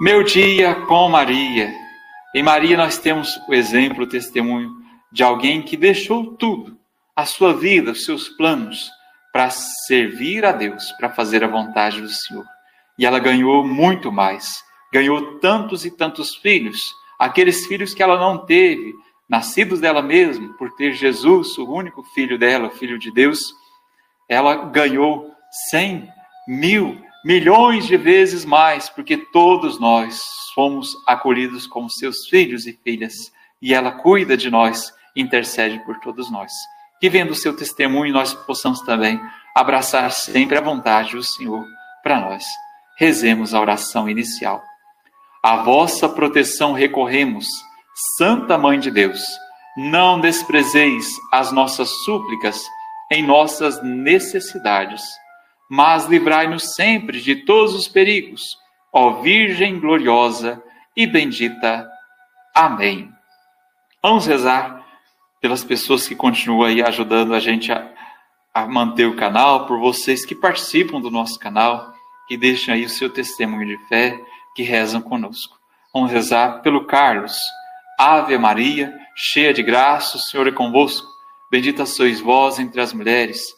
Meu dia com Maria. Em Maria nós temos o exemplo, o testemunho de alguém que deixou tudo, a sua vida, os seus planos, para servir a Deus, para fazer a vontade do Senhor. E ela ganhou muito mais. Ganhou tantos e tantos filhos, aqueles filhos que ela não teve, nascidos dela mesma, por ter Jesus, o único filho dela, o filho de Deus, ela ganhou cem, mil, milhões de vezes mais, porque todos nós fomos acolhidos como seus filhos e filhas, e ela cuida de nós, intercede por todos nós. Que vendo o seu testemunho, nós possamos também abraçar sempre a vontade do Senhor para nós. Rezemos a oração inicial. A vossa proteção recorremos, Santa Mãe de Deus. Não desprezeis as nossas súplicas em nossas necessidades mas livrai-nos sempre de todos os perigos, ó Virgem gloriosa e bendita. Amém. Vamos rezar pelas pessoas que continuam aí ajudando a gente a, a manter o canal, por vocês que participam do nosso canal, que deixam aí o seu testemunho de fé, que rezam conosco. Vamos rezar pelo Carlos. Ave Maria, cheia de graça, o Senhor é convosco. Bendita sois vós entre as mulheres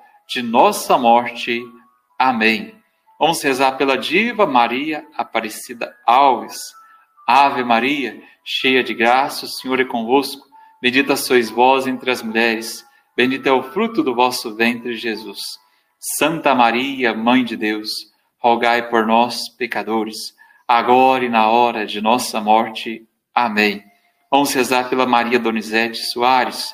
de nossa morte. Amém. Vamos rezar pela diva Maria Aparecida Alves. Ave Maria, cheia de graça, o Senhor é convosco. Bendita sois vós entre as mulheres. Bendito é o fruto do vosso ventre, Jesus. Santa Maria, Mãe de Deus, rogai por nós, pecadores, agora e na hora de nossa morte. Amém. Vamos rezar pela Maria Donizete Soares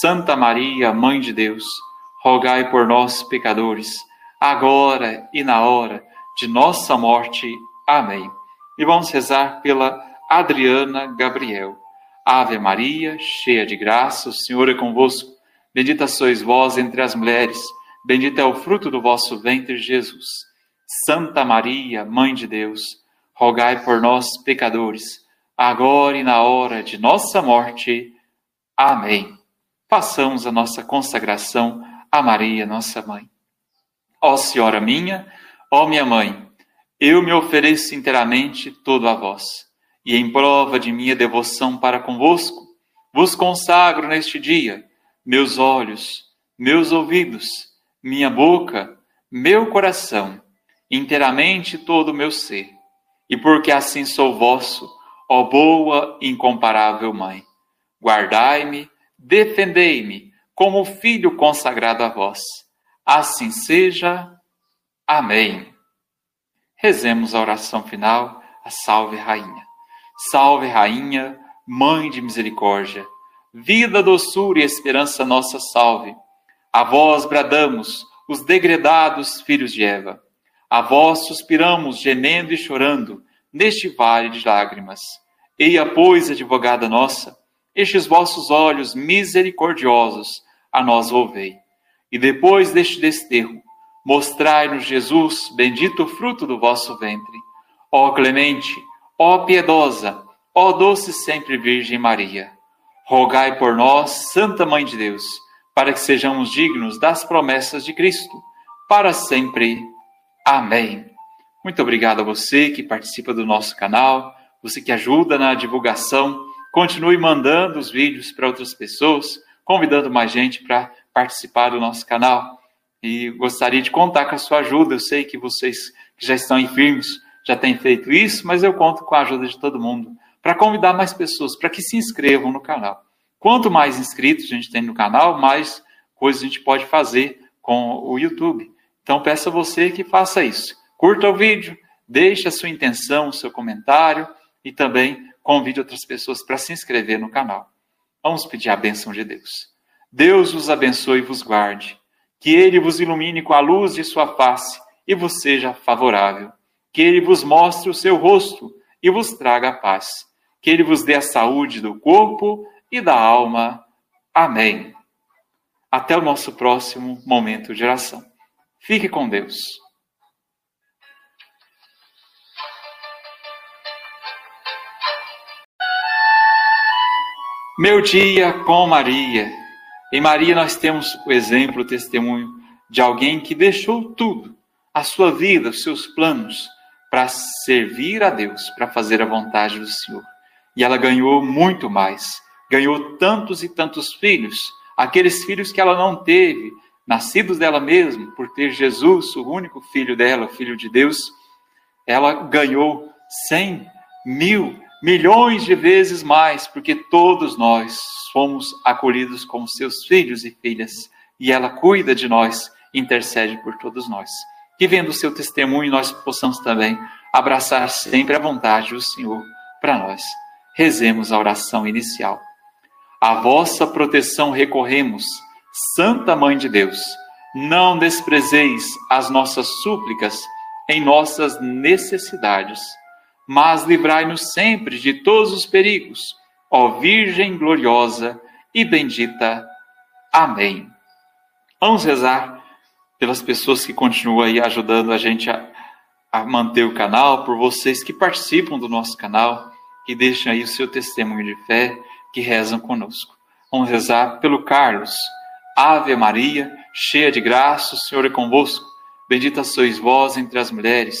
Santa Maria, Mãe de Deus, rogai por nós, pecadores, agora e na hora de nossa morte. Amém. E vamos rezar pela Adriana Gabriel. Ave Maria, cheia de graça, o Senhor é convosco. Bendita sois vós entre as mulheres, bendito é o fruto do vosso ventre, Jesus. Santa Maria, Mãe de Deus, rogai por nós, pecadores, agora e na hora de nossa morte. Amém façamos a nossa consagração a Maria, nossa mãe. Ó Senhora minha, ó minha mãe, eu me ofereço inteiramente todo a vós, e em prova de minha devoção para convosco, vos consagro neste dia meus olhos, meus ouvidos, minha boca, meu coração, inteiramente todo o meu ser, e porque assim sou vosso, ó boa e incomparável Mãe, guardai-me defendei-me como filho consagrado a vós. Assim seja. Amém. Rezemos a oração final, a Salve Rainha. Salve Rainha, Mãe de Misericórdia, vida, doçura e esperança nossa salve. A vós bradamos, os degredados filhos de Eva. A vós suspiramos, gemendo e chorando, neste vale de lágrimas. Eia, pois, advogada nossa, estes vossos olhos misericordiosos a nós volvei. E depois deste desterro, mostrai-nos Jesus, bendito fruto do vosso ventre. Ó clemente, ó piedosa, ó doce sempre Virgem Maria, rogai por nós, Santa Mãe de Deus, para que sejamos dignos das promessas de Cristo, para sempre. Amém. Muito obrigado a você que participa do nosso canal, você que ajuda na divulgação Continue mandando os vídeos para outras pessoas, convidando mais gente para participar do nosso canal. E gostaria de contar com a sua ajuda. Eu sei que vocês que já estão em firmes já tem feito isso, mas eu conto com a ajuda de todo mundo para convidar mais pessoas para que se inscrevam no canal. Quanto mais inscritos a gente tem no canal, mais coisas a gente pode fazer com o YouTube. Então peço a você que faça isso. Curta o vídeo, deixe a sua intenção, o seu comentário e também convide outras pessoas para se inscrever no canal. Vamos pedir a bênção de Deus. Deus vos abençoe e vos guarde. Que Ele vos ilumine com a luz de sua face e vos seja favorável. Que Ele vos mostre o seu rosto e vos traga a paz. Que Ele vos dê a saúde do corpo e da alma. Amém. Até o nosso próximo momento de oração. Fique com Deus. Meu dia com Maria. Em Maria nós temos o exemplo, o testemunho de alguém que deixou tudo, a sua vida, os seus planos, para servir a Deus, para fazer a vontade do Senhor. E ela ganhou muito mais. Ganhou tantos e tantos filhos, aqueles filhos que ela não teve, nascidos dela mesma, por ter Jesus, o único filho dela, filho de Deus. Ela ganhou cem, mil, milhões de vezes mais, porque todos nós fomos acolhidos como seus filhos e filhas, e ela cuida de nós, intercede por todos nós. Que vendo o seu testemunho, nós possamos também abraçar sempre a vontade do Senhor para nós. Rezemos a oração inicial. A vossa proteção recorremos, Santa Mãe de Deus. Não desprezeis as nossas súplicas em nossas necessidades mas livrai-nos sempre de todos os perigos, ó Virgem gloriosa e bendita. Amém. Vamos rezar pelas pessoas que continuam aí ajudando a gente a, a manter o canal, por vocês que participam do nosso canal, que deixam aí o seu testemunho de fé, que rezam conosco. Vamos rezar pelo Carlos. Ave Maria, cheia de graça, o Senhor é convosco. Bendita sois vós entre as mulheres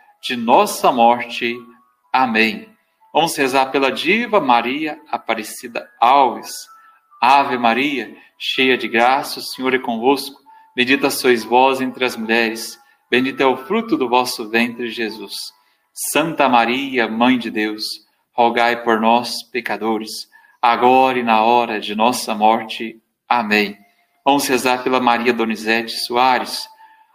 de nossa morte. Amém. Vamos rezar pela diva Maria Aparecida Alves. Ave Maria, cheia de graça, o Senhor é convosco. Bendita sois vós entre as mulheres. Bendito é o fruto do vosso ventre, Jesus. Santa Maria, Mãe de Deus, rogai por nós, pecadores, agora e na hora de nossa morte. Amém. Vamos rezar pela Maria Donizete Soares.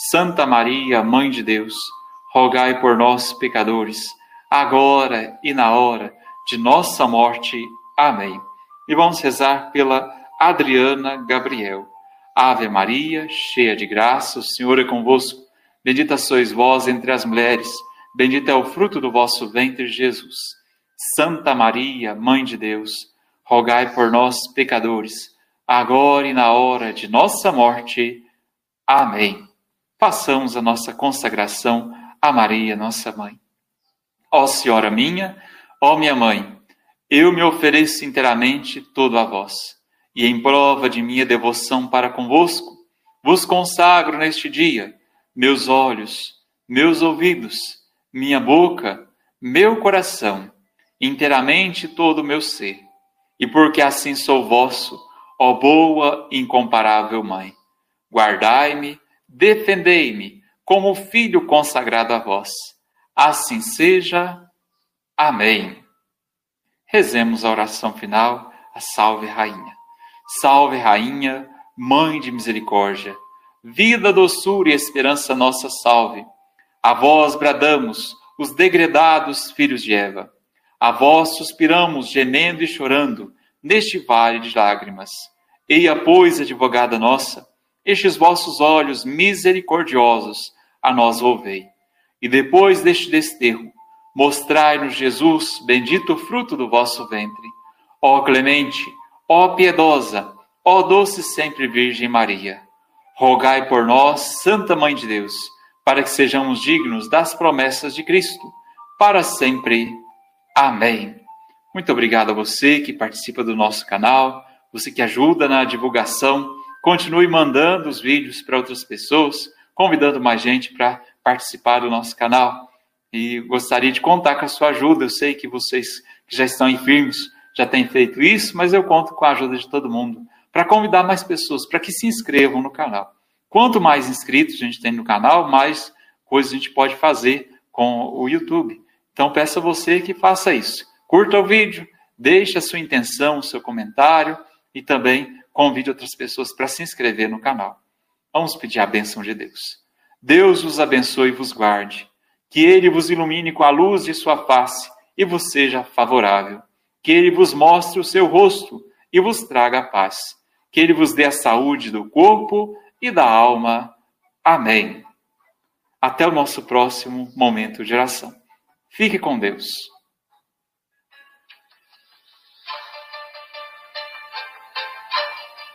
Santa Maria, Mãe de Deus, rogai por nós, pecadores, agora e na hora de nossa morte. Amém. E vamos rezar pela Adriana Gabriel. Ave Maria, cheia de graça, o Senhor é convosco. Bendita sois vós entre as mulheres, bendito é o fruto do vosso ventre, Jesus. Santa Maria, Mãe de Deus, rogai por nós, pecadores, agora e na hora de nossa morte. Amém façamos a nossa consagração a Maria, nossa mãe. Ó Senhora minha, ó minha mãe, eu me ofereço inteiramente todo a vós, e em prova de minha devoção para convosco, vos consagro neste dia meus olhos, meus ouvidos, minha boca, meu coração, inteiramente todo o meu ser, e porque assim sou vosso, ó boa e incomparável Mãe, guardai-me defendei-me como filho consagrado a vós. Assim seja. Amém. Rezemos a oração final, a Salve Rainha. Salve Rainha, Mãe de Misericórdia, vida, doçura e esperança nossa salve. A vós bradamos, os degredados filhos de Eva. A vós suspiramos, gemendo e chorando, neste vale de lágrimas. Eia, pois, advogada nossa, estes vossos olhos misericordiosos a nós volvei. E depois deste desterro, mostrai-nos Jesus, bendito fruto do vosso ventre. Ó clemente, ó piedosa, ó doce sempre Virgem Maria, rogai por nós, Santa Mãe de Deus, para que sejamos dignos das promessas de Cristo, para sempre. Amém. Muito obrigado a você que participa do nosso canal, você que ajuda na divulgação. Continue mandando os vídeos para outras pessoas, convidando mais gente para participar do nosso canal. E gostaria de contar com a sua ajuda. Eu sei que vocês que já estão firmes já têm feito isso, mas eu conto com a ajuda de todo mundo para convidar mais pessoas para que se inscrevam no canal. Quanto mais inscritos a gente tem no canal, mais coisas a gente pode fazer com o YouTube. Então peço a você que faça isso. Curta o vídeo, deixe a sua intenção, o seu comentário e também convide outras pessoas para se inscrever no canal. Vamos pedir a bênção de Deus. Deus vos abençoe e vos guarde. Que Ele vos ilumine com a luz de sua face e vos seja favorável. Que Ele vos mostre o seu rosto e vos traga a paz. Que Ele vos dê a saúde do corpo e da alma. Amém. Até o nosso próximo momento de oração. Fique com Deus.